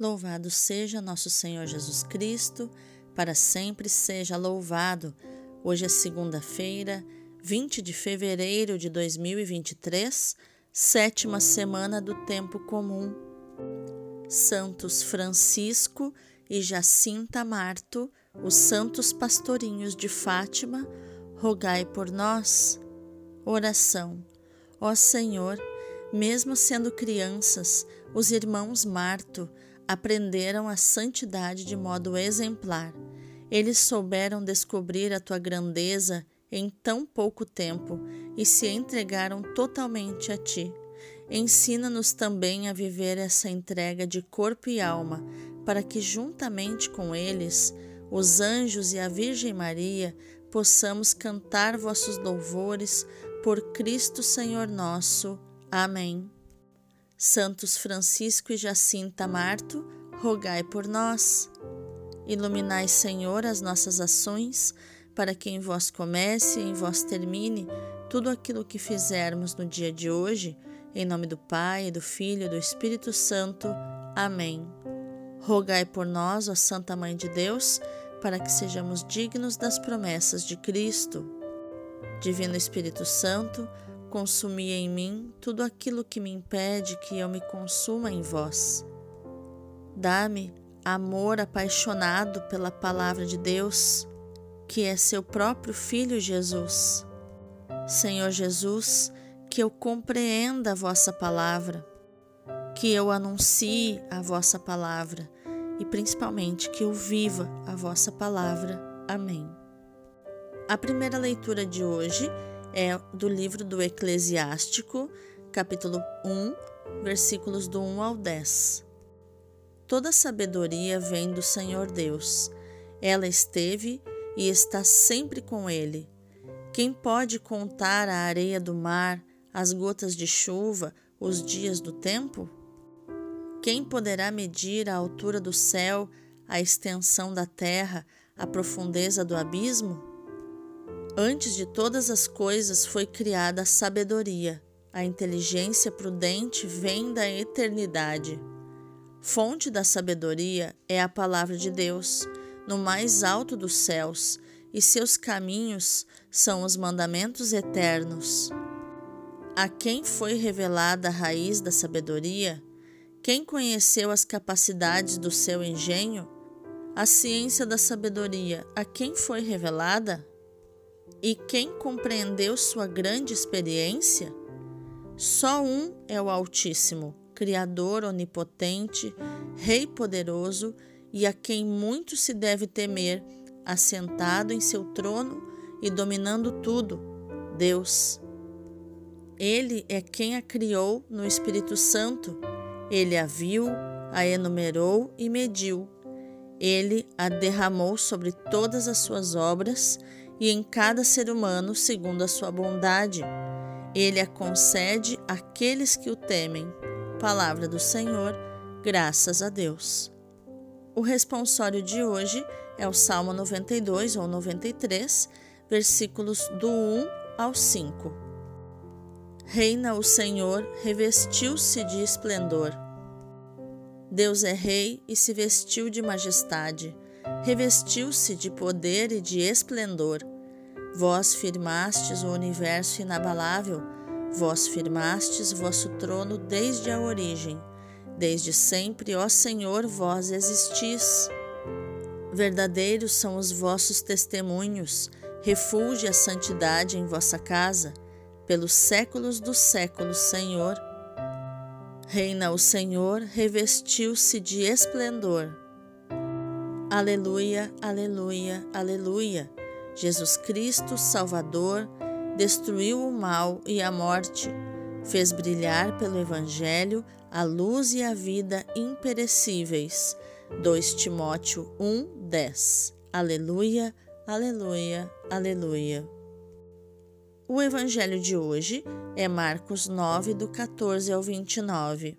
Louvado seja nosso Senhor Jesus Cristo, para sempre seja louvado. Hoje é segunda-feira, 20 de fevereiro de 2023, sétima semana do tempo comum. Santos Francisco e Jacinta Marto, os santos pastorinhos de Fátima, rogai por nós. Oração. Ó Senhor, mesmo sendo crianças, os irmãos Marto aprenderam a santidade de modo exemplar. Eles souberam descobrir a tua grandeza em tão pouco tempo e se entregaram totalmente a ti. Ensina-nos também a viver essa entrega de corpo e alma, para que, juntamente com eles, os anjos e a Virgem Maria, possamos cantar vossos louvores por Cristo Senhor nosso. Amém. Santos Francisco e Jacinta Marto, rogai por nós. Iluminai, Senhor, as nossas ações, para que em vós comece e em vós termine tudo aquilo que fizermos no dia de hoje, em nome do Pai, do Filho e do Espírito Santo. Amém. Rogai por nós, ó Santa Mãe de Deus, para que sejamos dignos das promessas de Cristo. Divino Espírito Santo, consumi em mim tudo aquilo que me impede que eu me consuma em vós. Dá-me amor apaixonado pela palavra de Deus, que é seu próprio Filho Jesus. Senhor Jesus, que eu compreenda a vossa palavra, que eu anuncie a vossa palavra e principalmente que eu viva a vossa palavra. Amém. A primeira leitura de hoje é do livro do Eclesiástico, capítulo 1, versículos do 1 ao 10. Toda sabedoria vem do Senhor Deus. Ela esteve e está sempre com ele. Quem pode contar a areia do mar, as gotas de chuva, os dias do tempo? Quem poderá medir a altura do céu, a extensão da terra, a profundeza do abismo? Antes de todas as coisas foi criada a sabedoria. A inteligência prudente vem da eternidade. Fonte da sabedoria é a palavra de Deus, no mais alto dos céus, e seus caminhos são os mandamentos eternos. A quem foi revelada a raiz da sabedoria? Quem conheceu as capacidades do seu engenho? A ciência da sabedoria, a quem foi revelada? E quem compreendeu sua grande experiência? Só um é o Altíssimo, Criador onipotente, Rei poderoso e a quem muito se deve temer, assentado em seu trono e dominando tudo, Deus. Ele é quem a criou no Espírito Santo. Ele a viu, a enumerou e mediu. Ele a derramou sobre todas as suas obras e em cada ser humano segundo a sua bondade. Ele a concede àqueles que o temem. Palavra do Senhor, graças a Deus. O responsório de hoje é o Salmo 92 ou 93, versículos do 1 ao 5. Reina o Senhor, revestiu-se de esplendor. Deus é rei e se vestiu de majestade revestiu-se de poder e de esplendor. Vós firmastes o universo inabalável, vós firmastes vosso trono desde a origem. Desde sempre, ó Senhor, vós existis. Verdadeiros são os vossos testemunhos, refúgio a santidade em vossa casa, pelos séculos dos séculos, Senhor. Reina o Senhor, revestiu-se de esplendor. Aleluia, aleluia, aleluia. Jesus Cristo, Salvador, destruiu o mal e a morte, fez brilhar pelo Evangelho a luz e a vida imperecíveis. 2 Timóteo 1, 10. Aleluia, aleluia, aleluia. O Evangelho de hoje é Marcos 9, do 14 ao 29.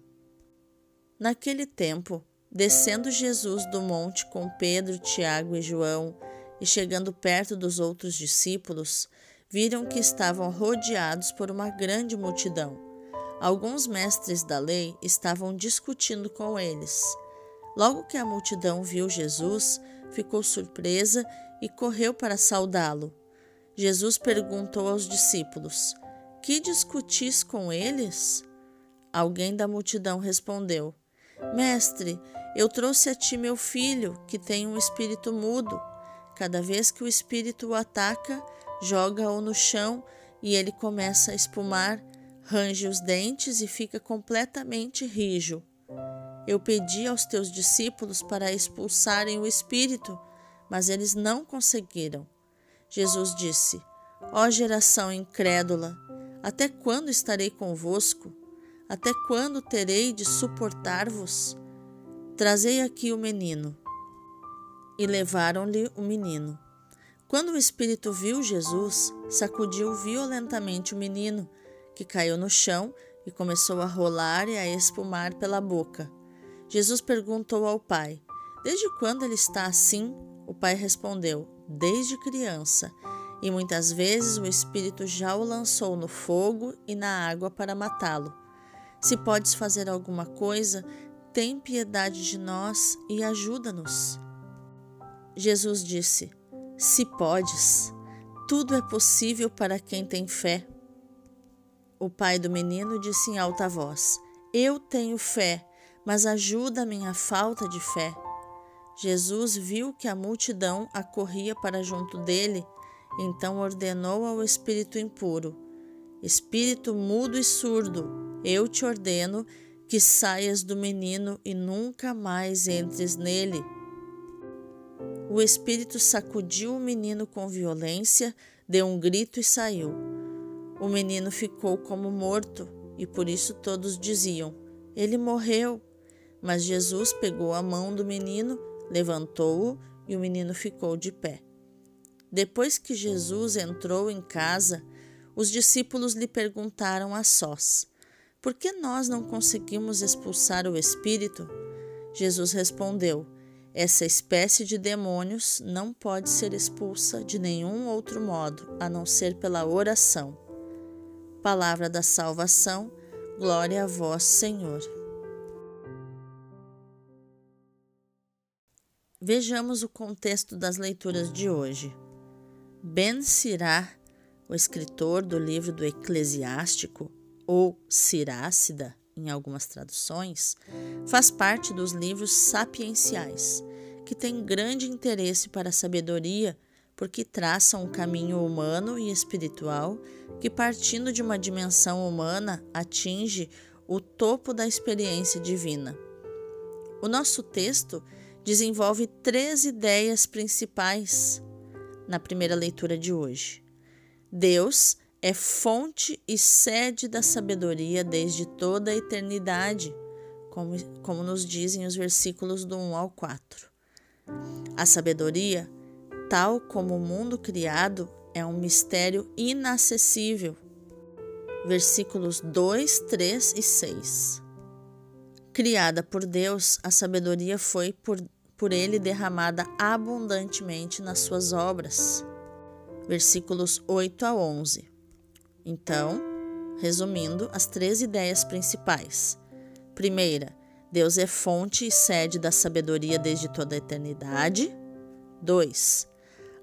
Naquele tempo, Descendo Jesus do monte com Pedro, Tiago e João, e chegando perto dos outros discípulos, viram que estavam rodeados por uma grande multidão. Alguns mestres da lei estavam discutindo com eles. Logo que a multidão viu Jesus, ficou surpresa e correu para saudá-lo. Jesus perguntou aos discípulos: Que discutis com eles? Alguém da multidão respondeu: Mestre, eu trouxe a ti meu filho, que tem um espírito mudo. Cada vez que o espírito o ataca, joga-o no chão e ele começa a espumar, range os dentes e fica completamente rijo. Eu pedi aos teus discípulos para expulsarem o espírito, mas eles não conseguiram. Jesus disse: Ó geração incrédula, até quando estarei convosco? Até quando terei de suportar-vos? Trazei aqui o menino. E levaram-lhe o menino. Quando o espírito viu Jesus, sacudiu violentamente o menino, que caiu no chão e começou a rolar e a espumar pela boca. Jesus perguntou ao pai: Desde quando ele está assim? O pai respondeu: Desde criança. E muitas vezes o espírito já o lançou no fogo e na água para matá-lo. Se podes fazer alguma coisa, tem piedade de nós e ajuda-nos. Jesus disse: Se podes, tudo é possível para quem tem fé. O pai do menino disse em alta voz: Eu tenho fé, mas ajuda a minha falta de fé. Jesus viu que a multidão acorria para junto dele, então ordenou ao espírito impuro: Espírito mudo e surdo, eu te ordeno que saias do menino e nunca mais entres nele. O espírito sacudiu o menino com violência, deu um grito e saiu. O menino ficou como morto, e por isso todos diziam: Ele morreu. Mas Jesus pegou a mão do menino, levantou-o e o menino ficou de pé. Depois que Jesus entrou em casa, os discípulos lhe perguntaram a sós: por que nós não conseguimos expulsar o espírito? Jesus respondeu: Essa espécie de demônios não pode ser expulsa de nenhum outro modo a não ser pela oração. Palavra da salvação, glória a vós, Senhor. Vejamos o contexto das leituras de hoje. Ben o escritor do livro do Eclesiástico, ou Sirácida, em algumas traduções, faz parte dos livros sapienciais, que têm grande interesse para a sabedoria, porque traçam um caminho humano e espiritual que, partindo de uma dimensão humana, atinge o topo da experiência divina. O nosso texto desenvolve três ideias principais na primeira leitura de hoje. Deus é fonte e sede da sabedoria desde toda a eternidade, como, como nos dizem os versículos do 1 ao 4. A sabedoria, tal como o mundo criado, é um mistério inacessível. Versículos 2, 3 e 6. Criada por Deus, a sabedoria foi por, por ele derramada abundantemente nas suas obras. Versículos 8 a 11. Então, resumindo, as três ideias principais. Primeira, Deus é fonte e sede da sabedoria desde toda a eternidade. 2.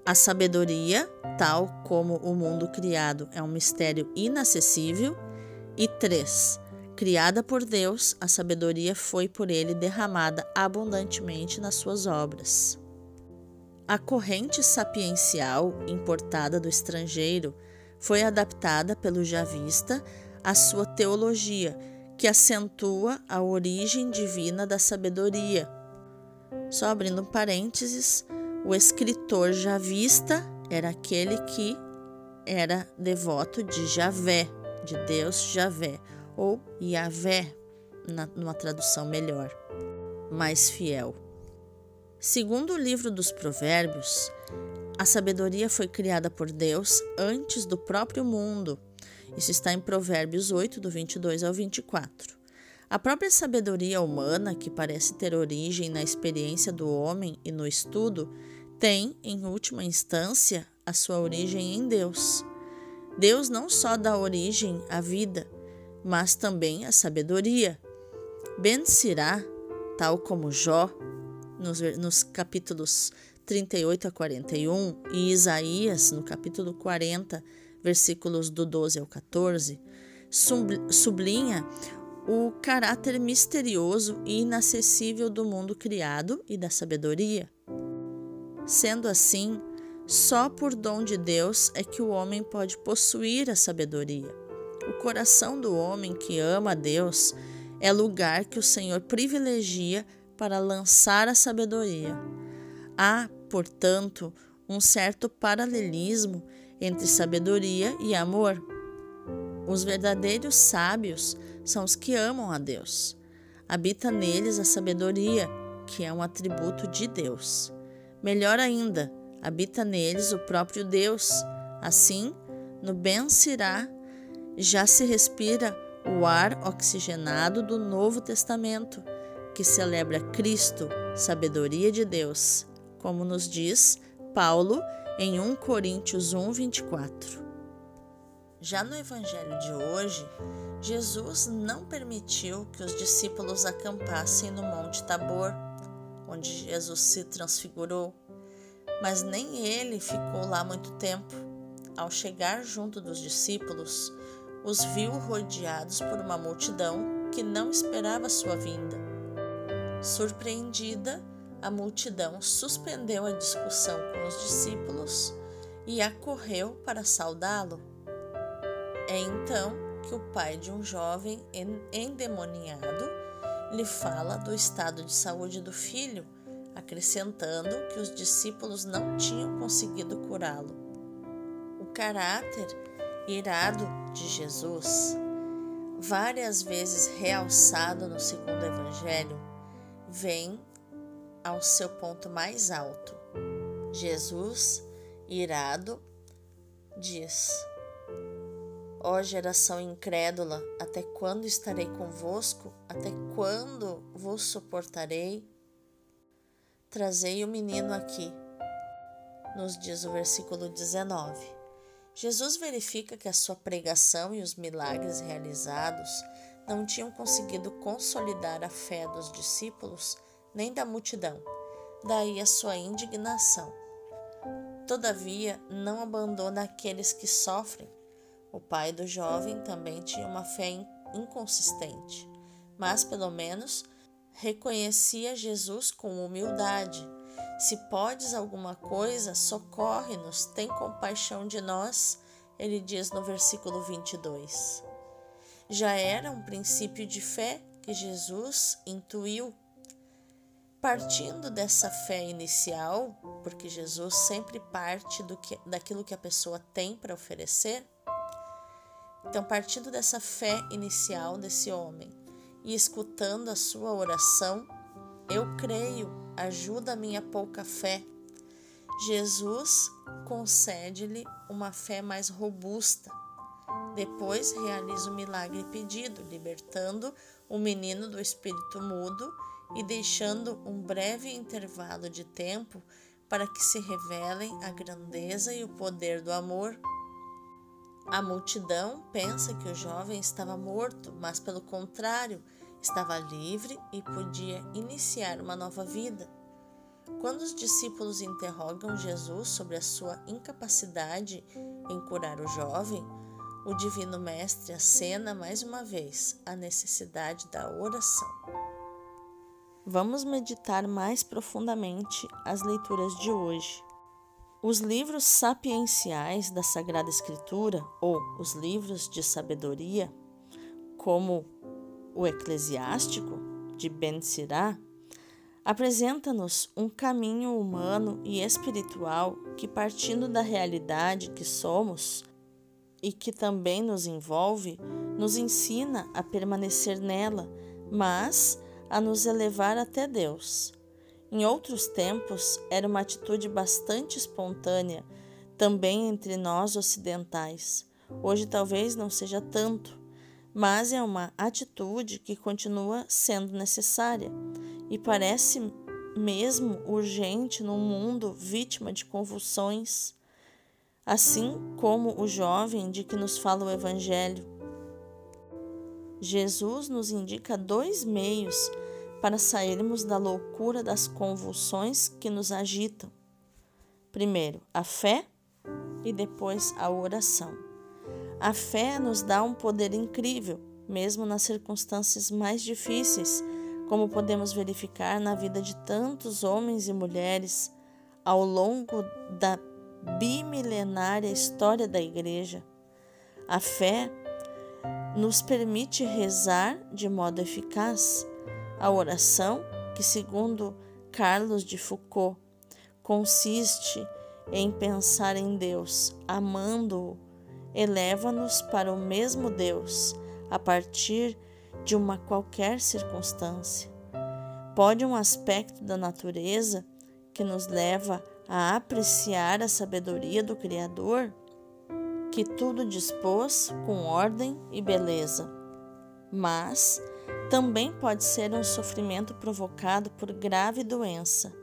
A sabedoria, tal como o mundo criado, é um mistério inacessível. E 3. Criada por Deus, a sabedoria foi por ele derramada abundantemente nas suas obras. A corrente sapiencial importada do estrangeiro foi adaptada pelo javista à sua teologia, que acentua a origem divina da sabedoria. Só abrindo parênteses, o escritor javista era aquele que era devoto de Javé, de Deus Javé, ou Yahvé, numa tradução melhor, mais fiel. Segundo o livro dos Provérbios, a sabedoria foi criada por Deus antes do próprio mundo. Isso está em Provérbios 8, do 22 ao 24. A própria sabedoria humana, que parece ter origem na experiência do homem e no estudo, tem, em última instância, a sua origem em Deus. Deus não só dá origem à vida, mas também à sabedoria. Ben Sirá tal como Jó, nos, nos capítulos 38 a 41, e Isaías, no capítulo 40, versículos do 12 ao 14, sublinha o caráter misterioso e inacessível do mundo criado e da sabedoria. Sendo assim, só por dom de Deus é que o homem pode possuir a sabedoria. O coração do homem que ama a Deus é lugar que o Senhor privilegia para lançar a sabedoria. Há, portanto, um certo paralelismo entre sabedoria e amor. Os verdadeiros sábios são os que amam a Deus. Habita neles a sabedoria, que é um atributo de Deus. Melhor ainda, habita neles o próprio Deus. Assim, no Ben Sirá, já se respira o ar oxigenado do Novo Testamento, que celebra Cristo, sabedoria de Deus, como nos diz Paulo em 1 Coríntios 1, 24. Já no Evangelho de hoje, Jesus não permitiu que os discípulos acampassem no Monte Tabor, onde Jesus se transfigurou, mas nem ele ficou lá muito tempo. Ao chegar junto dos discípulos, os viu rodeados por uma multidão que não esperava sua vinda. Surpreendida, a multidão suspendeu a discussão com os discípulos e acorreu para saudá-lo. É então que o pai de um jovem endemoniado lhe fala do estado de saúde do filho, acrescentando que os discípulos não tinham conseguido curá-lo. O caráter irado de Jesus, várias vezes realçado no segundo evangelho, vem ao seu ponto mais alto. Jesus, irado, diz: Ó geração incrédula, até quando estarei convosco? Até quando vos suportarei? Trazei o menino aqui, nos diz o versículo 19. Jesus verifica que a sua pregação e os milagres realizados não tinham conseguido consolidar a fé dos discípulos nem da multidão, daí a sua indignação. Todavia, não abandona aqueles que sofrem. O pai do jovem também tinha uma fé inconsistente, mas pelo menos reconhecia Jesus com humildade se podes alguma coisa, socorre-nos, tem compaixão de nós, ele diz no versículo 22. Já era um princípio de fé que Jesus intuiu. Partindo dessa fé inicial, porque Jesus sempre parte do que, daquilo que a pessoa tem para oferecer, então, partindo dessa fé inicial desse homem e escutando a sua oração, eu creio ajuda a minha pouca fé. Jesus concede-lhe uma fé mais robusta. Depois realiza o milagre pedido, libertando o menino do espírito mudo e deixando um breve intervalo de tempo para que se revelem a grandeza e o poder do amor. A multidão pensa que o jovem estava morto, mas pelo contrário, estava livre e podia iniciar uma nova vida. Quando os discípulos interrogam Jesus sobre a sua incapacidade em curar o jovem, o Divino Mestre acena mais uma vez a necessidade da oração. Vamos meditar mais profundamente as leituras de hoje. Os livros sapienciais da Sagrada Escritura, ou os livros de sabedoria, como o Eclesiástico, de Ben Sirá, apresenta-nos um caminho humano e espiritual que, partindo da realidade que somos e que também nos envolve, nos ensina a permanecer nela, mas a nos elevar até Deus. Em outros tempos, era uma atitude bastante espontânea, também entre nós ocidentais. Hoje talvez não seja tanto, mas é uma atitude que continua sendo necessária e parece mesmo urgente num mundo vítima de convulsões, assim como o jovem de que nos fala o Evangelho. Jesus nos indica dois meios para sairmos da loucura das convulsões que nos agitam. Primeiro, a fé e depois a oração. A fé nos dá um poder incrível, mesmo nas circunstâncias mais difíceis, como podemos verificar na vida de tantos homens e mulheres ao longo da bimilenária história da Igreja. A fé nos permite rezar de modo eficaz. A oração, que segundo Carlos de Foucault, consiste em pensar em Deus, amando-o, eleva-nos para o mesmo Deus a partir de uma qualquer circunstância. Pode um aspecto da natureza que nos leva a apreciar a sabedoria do Criador, que tudo dispôs com ordem e beleza. Mas também pode ser um sofrimento provocado por grave doença,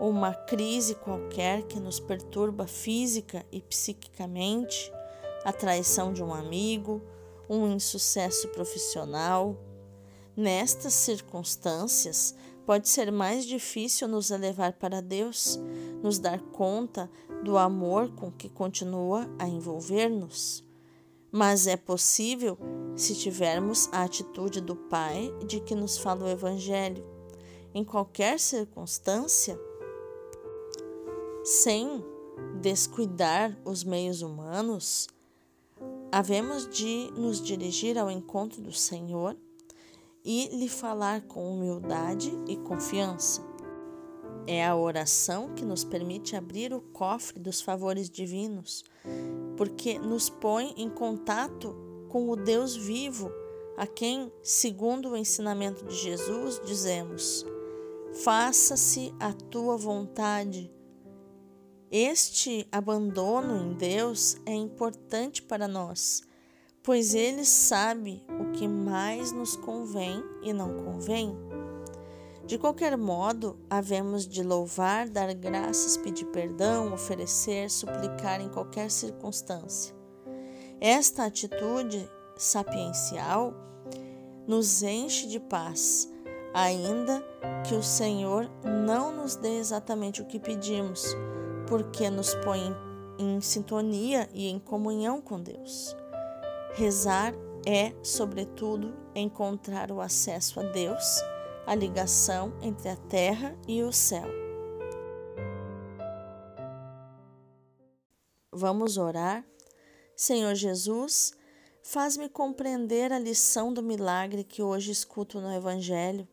ou uma crise qualquer que nos perturba física e psiquicamente, a traição de um amigo, um insucesso profissional. Nestas circunstâncias, pode ser mais difícil nos elevar para Deus, nos dar conta do amor com que continua a envolver-nos. Mas é possível se tivermos a atitude do Pai de que nos fala o Evangelho. Em qualquer circunstância, sem descuidar os meios humanos, havemos de nos dirigir ao encontro do Senhor e lhe falar com humildade e confiança. É a oração que nos permite abrir o cofre dos favores divinos, porque nos põe em contato com o Deus vivo, a quem, segundo o ensinamento de Jesus, dizemos: Faça-se a tua vontade. Este abandono em Deus é importante para nós pois ele sabe que mais nos convém e não convém. De qualquer modo, havemos de louvar, dar graças, pedir perdão, oferecer, suplicar em qualquer circunstância. Esta atitude sapiencial nos enche de paz, ainda que o Senhor não nos dê exatamente o que pedimos, porque nos põe em sintonia e em comunhão com Deus. Rezar é, sobretudo, encontrar o acesso a Deus, a ligação entre a terra e o céu. Vamos orar? Senhor Jesus, faz-me compreender a lição do milagre que hoje escuto no Evangelho.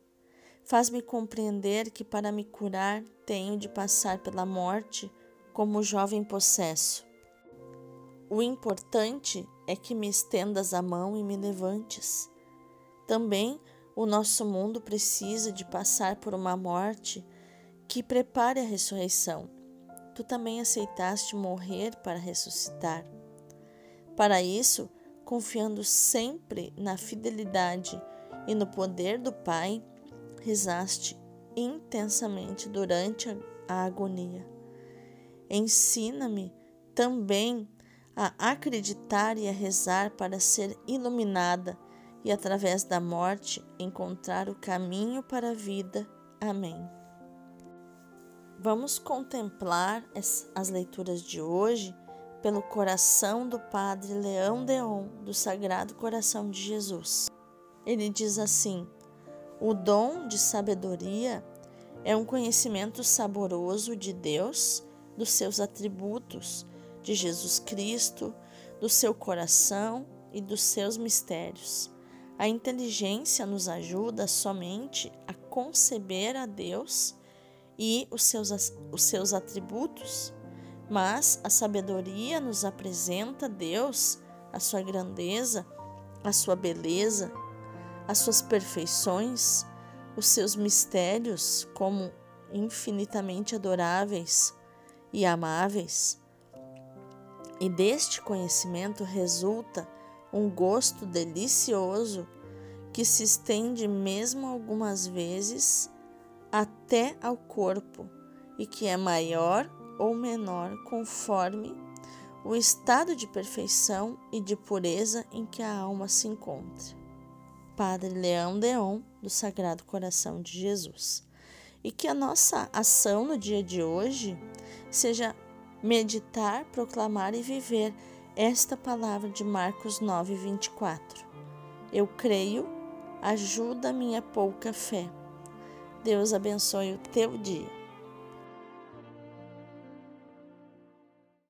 Faz-me compreender que para me curar tenho de passar pela morte como o jovem possesso. O importante é que me estendas a mão e me levantes. Também o nosso mundo precisa de passar por uma morte que prepare a ressurreição. Tu também aceitaste morrer para ressuscitar. Para isso, confiando sempre na fidelidade e no poder do Pai, rezaste intensamente durante a agonia. Ensina-me também a acreditar e a rezar para ser iluminada e, através da morte, encontrar o caminho para a vida. Amém. Vamos contemplar as leituras de hoje pelo coração do Padre Leão Deon, do Sagrado Coração de Jesus. Ele diz assim: O dom de sabedoria é um conhecimento saboroso de Deus, dos seus atributos de Jesus Cristo, do seu coração e dos seus mistérios. A inteligência nos ajuda somente a conceber a Deus e os seus, os seus atributos, mas a sabedoria nos apresenta Deus, a sua grandeza, a sua beleza, as suas perfeições, os seus mistérios como infinitamente adoráveis e amáveis. E deste conhecimento resulta um gosto delicioso que se estende mesmo algumas vezes até ao corpo e que é maior ou menor conforme o estado de perfeição e de pureza em que a alma se encontra. Padre Leão Deon, do Sagrado Coração de Jesus. E que a nossa ação no dia de hoje seja meditar, proclamar e viver esta palavra de Marcos 9, 24. Eu creio, ajuda minha pouca fé. Deus abençoe o teu dia.